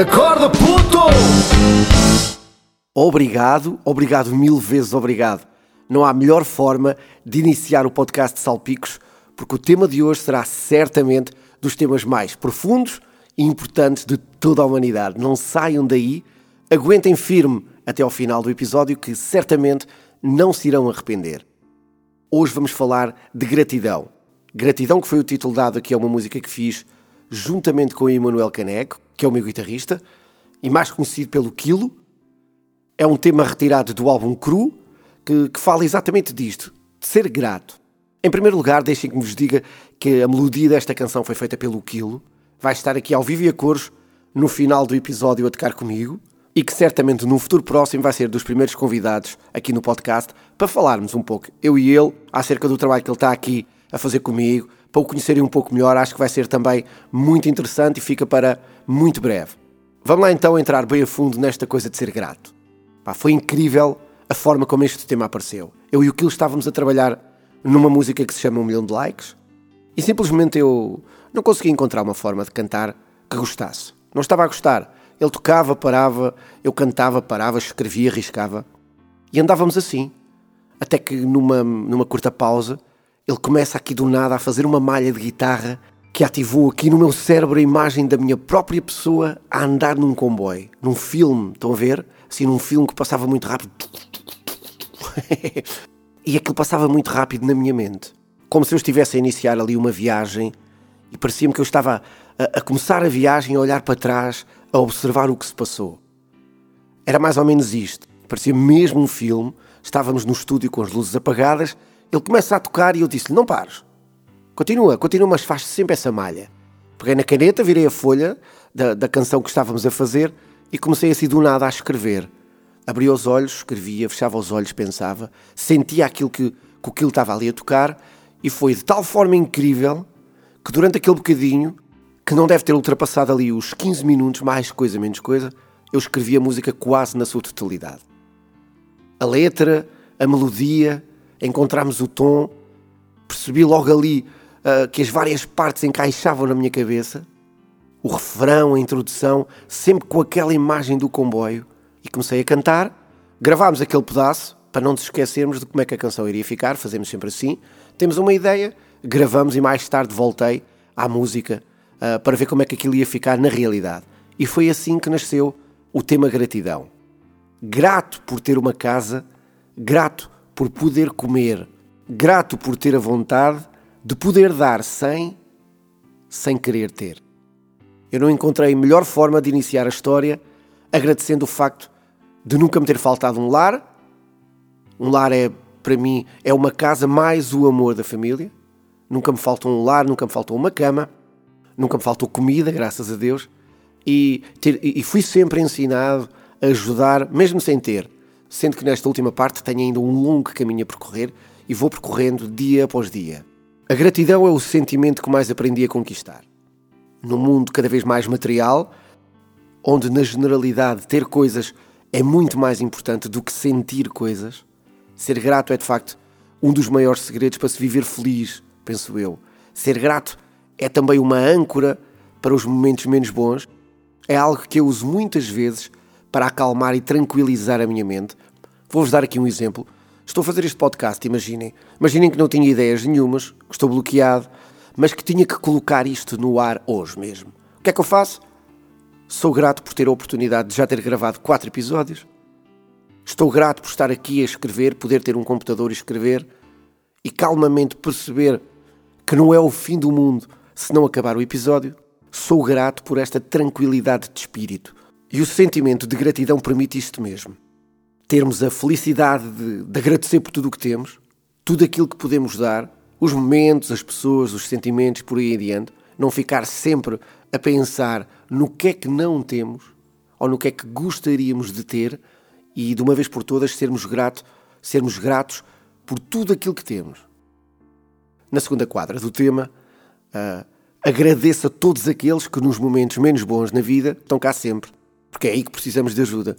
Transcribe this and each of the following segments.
Acorda, puto! Obrigado, obrigado mil vezes obrigado. Não há melhor forma de iniciar o podcast de Salpicos, porque o tema de hoje será certamente dos temas mais profundos e importantes de toda a humanidade. Não saiam daí, aguentem firme até ao final do episódio, que certamente não se irão arrepender. Hoje vamos falar de gratidão. Gratidão, que foi o título dado aqui a uma música que fiz juntamente com o Emanuel Caneco, que é o meu guitarrista, e mais conhecido pelo Quilo. É um tema retirado do álbum Cru, que, que fala exatamente disto, de ser grato. Em primeiro lugar, deixem que vos diga que a melodia desta canção foi feita pelo Quilo, vai estar aqui ao vivo e a cores no final do episódio a tocar comigo e que certamente no futuro próximo vai ser dos primeiros convidados aqui no podcast para falarmos um pouco, eu e ele, acerca do trabalho que ele está aqui a fazer comigo, para o conhecerem um pouco melhor, acho que vai ser também muito interessante e fica para muito breve. Vamos lá então entrar bem a fundo nesta coisa de ser grato. Pá, foi incrível a forma como este tema apareceu. Eu e o Kilo estávamos a trabalhar numa música que se chama Um Milhão de Likes e simplesmente eu não conseguia encontrar uma forma de cantar que gostasse. Não estava a gostar. Ele tocava, parava, eu cantava, parava, escrevia, riscava. E andávamos assim. Até que numa, numa curta pausa ele começa aqui do nada a fazer uma malha de guitarra que ativou aqui no meu cérebro a imagem da minha própria pessoa a andar num comboio, num filme, estão a ver? Assim, num filme que passava muito rápido. e aquilo passava muito rápido na minha mente. Como se eu estivesse a iniciar ali uma viagem e parecia-me que eu estava a, a começar a viagem, a olhar para trás, a observar o que se passou. Era mais ou menos isto. Parecia mesmo um filme. Estávamos no estúdio com as luzes apagadas ele começa a tocar e eu disse-lhe: Não pares. Continua, continua, mas faz sempre essa malha. Peguei na caneta, virei a folha da, da canção que estávamos a fazer e comecei assim do nada a escrever. Abria os olhos, escrevia, fechava os olhos, pensava, sentia aquilo que, que aquilo estava ali a tocar e foi de tal forma incrível que durante aquele bocadinho, que não deve ter ultrapassado ali os 15 minutos, mais coisa, menos coisa, eu escrevi a música quase na sua totalidade. A letra, a melodia, encontramos o tom, percebi logo ali uh, que as várias partes encaixavam na minha cabeça, o refrão, a introdução, sempre com aquela imagem do comboio, e comecei a cantar. Gravámos aquele pedaço para não nos esquecermos de como é que a canção iria ficar, fazemos sempre assim. Temos uma ideia, gravamos e mais tarde voltei à música uh, para ver como é que aquilo ia ficar na realidade. E foi assim que nasceu o tema gratidão. Grato por ter uma casa, grato por poder comer, grato por ter a vontade de poder dar sem, sem querer ter. Eu não encontrei melhor forma de iniciar a história agradecendo o facto de nunca me ter faltado um lar. Um lar é, para mim, é uma casa mais o amor da família. Nunca me faltou um lar, nunca me faltou uma cama, nunca me faltou comida, graças a Deus. E, ter, e fui sempre ensinado a ajudar, mesmo sem ter sendo que nesta última parte tenho ainda um longo caminho a percorrer e vou percorrendo dia após dia. A gratidão é o sentimento que mais aprendi a conquistar. Num mundo cada vez mais material, onde na generalidade ter coisas é muito mais importante do que sentir coisas, ser grato é de facto um dos maiores segredos para se viver feliz, penso eu. Ser grato é também uma âncora para os momentos menos bons. É algo que eu uso muitas vezes para acalmar e tranquilizar a minha mente. Vou-vos dar aqui um exemplo. Estou a fazer este podcast, imaginem. Imaginem que não tinha ideias nenhumas, que estou bloqueado, mas que tinha que colocar isto no ar hoje mesmo. O que é que eu faço? Sou grato por ter a oportunidade de já ter gravado quatro episódios. Estou grato por estar aqui a escrever, poder ter um computador e escrever e calmamente perceber que não é o fim do mundo se não acabar o episódio. Sou grato por esta tranquilidade de espírito. E o sentimento de gratidão permite isto mesmo. Termos a felicidade de, de agradecer por tudo o que temos, tudo aquilo que podemos dar, os momentos, as pessoas, os sentimentos, por aí adiante. Não ficar sempre a pensar no que é que não temos ou no que é que gostaríamos de ter e de uma vez por todas sermos gratos, sermos gratos por tudo aquilo que temos. Na segunda quadra do tema, uh, agradeço a todos aqueles que nos momentos menos bons na vida estão cá sempre porque é aí que precisamos de ajuda.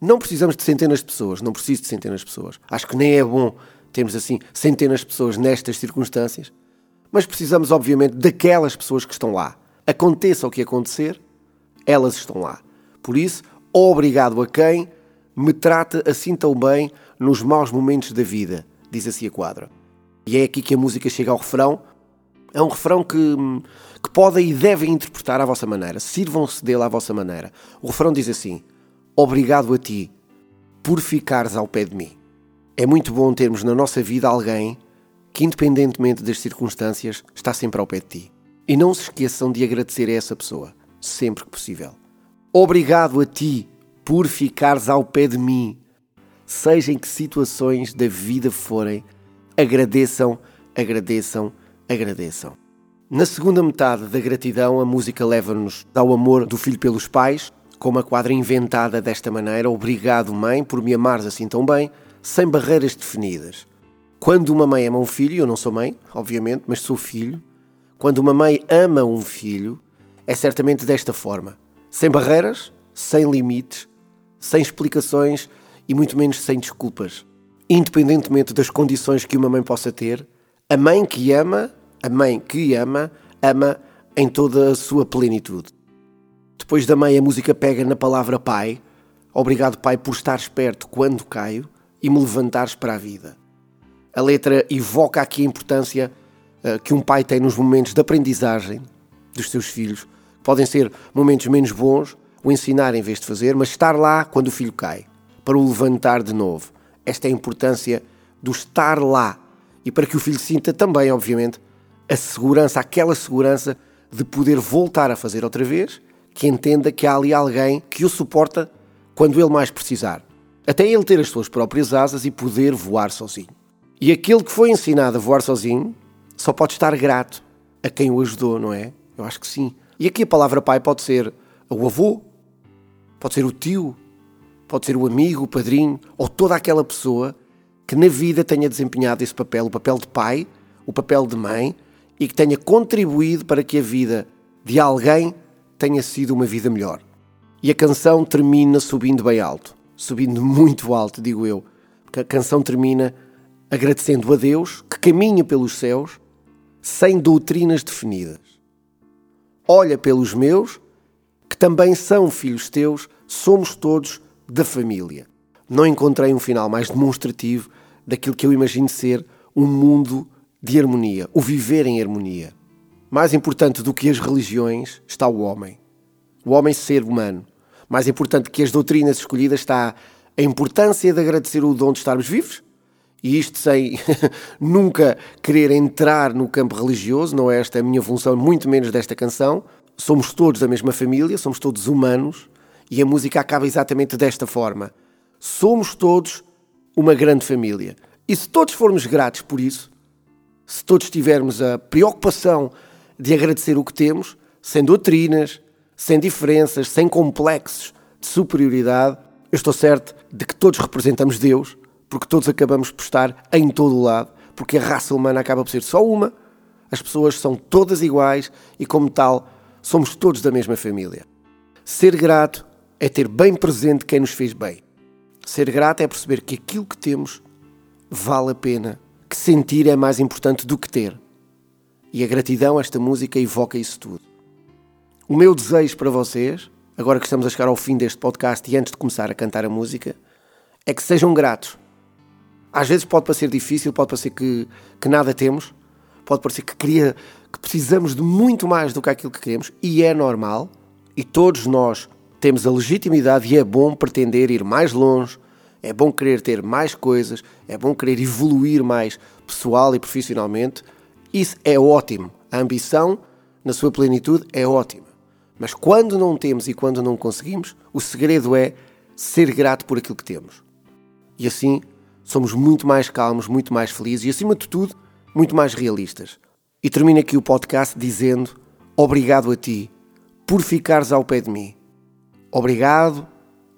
Não precisamos de centenas de pessoas, não preciso de centenas de pessoas. Acho que nem é bom termos assim centenas de pessoas nestas circunstâncias, mas precisamos, obviamente, daquelas pessoas que estão lá. Aconteça o que acontecer, elas estão lá. Por isso, obrigado a quem me trata assim tão bem nos maus momentos da vida, diz assim a quadra. E é aqui que a música chega ao refrão. É um refrão que, que podem e devem interpretar à vossa maneira. Sirvam-se dele à vossa maneira. O refrão diz assim: Obrigado a ti por ficares ao pé de mim. É muito bom termos na nossa vida alguém que, independentemente das circunstâncias, está sempre ao pé de ti. E não se esqueçam de agradecer a essa pessoa, sempre que possível. Obrigado a ti por ficares ao pé de mim. Seja em que situações da vida forem, agradeçam, agradeçam, agradeçam. Na segunda metade da gratidão, a música leva-nos ao amor do filho pelos pais, com uma quadra inventada desta maneira: Obrigado, mãe, por me amares assim tão bem, sem barreiras definidas. Quando uma mãe ama um filho, eu não sou mãe, obviamente, mas sou filho. Quando uma mãe ama um filho, é certamente desta forma: sem barreiras, sem limites, sem explicações e muito menos sem desculpas. Independentemente das condições que uma mãe possa ter, a mãe que ama, a mãe que ama, ama em toda a sua plenitude. Depois da mãe, a música pega na palavra pai. Obrigado, pai, por estar esperto quando caio e me levantares para a vida. A letra evoca aqui a importância uh, que um pai tem nos momentos de aprendizagem dos seus filhos. Podem ser momentos menos bons, o ensinar em vez de fazer, mas estar lá quando o filho cai, para o levantar de novo. Esta é a importância do estar lá e para que o filho sinta também, obviamente, a segurança, aquela segurança de poder voltar a fazer outra vez, que entenda que há ali alguém que o suporta quando ele mais precisar. Até ele ter as suas próprias asas e poder voar sozinho. E aquele que foi ensinado a voar sozinho só pode estar grato a quem o ajudou, não é? Eu acho que sim. E aqui a palavra pai pode ser o avô, Pode ser o tio, pode ser o amigo, o padrinho ou toda aquela pessoa que na vida tenha desempenhado esse papel, o papel de pai, o papel de mãe e que tenha contribuído para que a vida de alguém tenha sido uma vida melhor. E a canção termina subindo bem alto, subindo muito alto, digo eu, porque a canção termina agradecendo a Deus que caminha pelos céus sem doutrinas definidas. Olha pelos meus que também são filhos teus, somos todos da família. Não encontrei um final mais demonstrativo daquilo que eu imagino ser um mundo de harmonia, o viver em harmonia. Mais importante do que as religiões está o homem. O homem ser humano. Mais importante que as doutrinas escolhidas está a importância de agradecer o dom de estarmos vivos, e isto sem nunca querer entrar no campo religioso, não é esta a minha função, muito menos desta canção, somos todos da mesma família, somos todos humanos e a música acaba exatamente desta forma. Somos todos uma grande família. E se todos formos gratos por isso, se todos tivermos a preocupação de agradecer o que temos, sem doutrinas, sem diferenças, sem complexos de superioridade, eu estou certo de que todos representamos Deus, porque todos acabamos por estar em todo o lado, porque a raça humana acaba por ser só uma, as pessoas são todas iguais e, como tal, somos todos da mesma família. Ser grato é ter bem presente quem nos fez bem. Ser grato é perceber que aquilo que temos vale a pena, que sentir é mais importante do que ter. E a gratidão, esta música, evoca isso tudo. O meu desejo para vocês, agora que estamos a chegar ao fim deste podcast e antes de começar a cantar a música, é que sejam gratos. Às vezes pode parecer difícil, pode parecer que, que nada temos, pode parecer que queria que precisamos de muito mais do que aquilo que queremos e é normal e todos nós temos a legitimidade e é bom pretender ir mais longe, é bom querer ter mais coisas, é bom querer evoluir mais pessoal e profissionalmente. Isso é ótimo. A ambição, na sua plenitude, é ótima. Mas quando não temos e quando não conseguimos, o segredo é ser grato por aquilo que temos. E assim somos muito mais calmos, muito mais felizes e, acima de tudo, muito mais realistas. E termino aqui o podcast dizendo obrigado a ti por ficares ao pé de mim. Obrigado,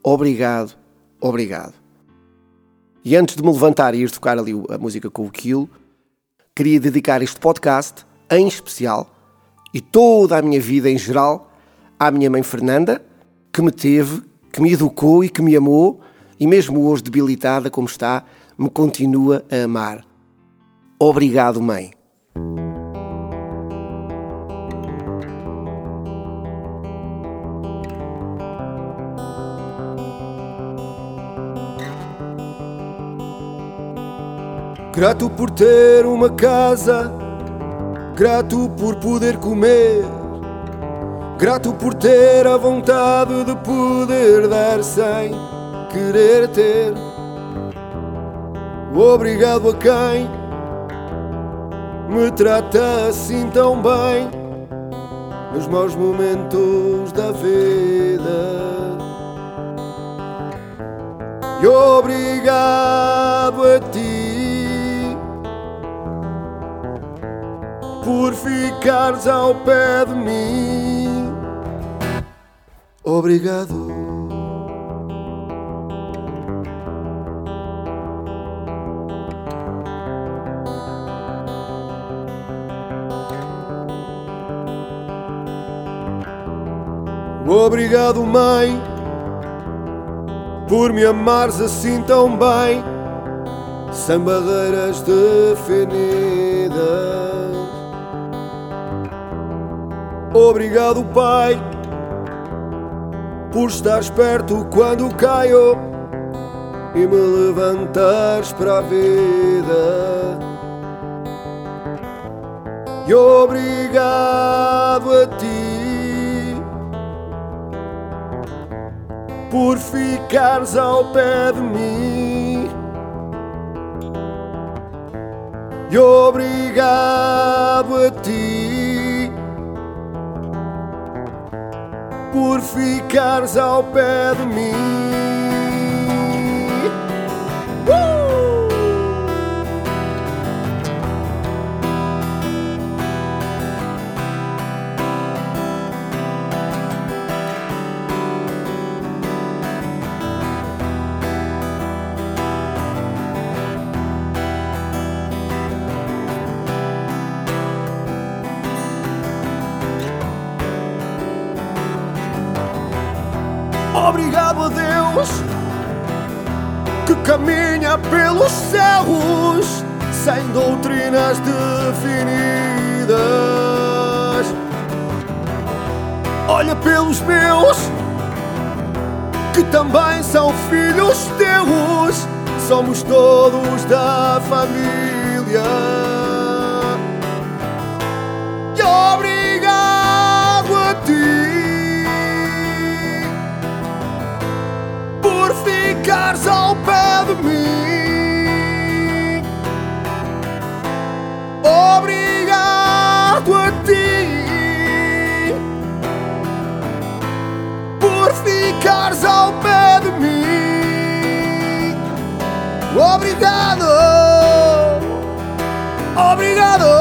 obrigado, obrigado. E antes de me levantar e ir tocar ali a música com o Kill, queria dedicar este podcast, em especial, e toda a minha vida em geral, à minha mãe Fernanda, que me teve, que me educou e que me amou, e mesmo hoje debilitada como está, me continua a amar. Obrigado, mãe. Grato por ter uma casa, grato por poder comer, grato por ter a vontade de poder dar sem querer ter. Obrigado a quem me trata assim tão bem nos maus momentos da vida. E obrigado a ti por ficares ao pé de mim. Obrigado. Obrigado, mãe, por me amares assim tão bem, sem barreiras definidas. Obrigado, pai, por estares perto quando caio e me levantares para a vida. E obrigado a ti por ficares ao pé de mim. E obrigado a ti por ficares ao pé de mim. Obrigado a Deus que caminha pelos céus sem doutrinas definidas. Olha pelos meus que também são filhos teus, somos todos da família. Obrigado, obrigado.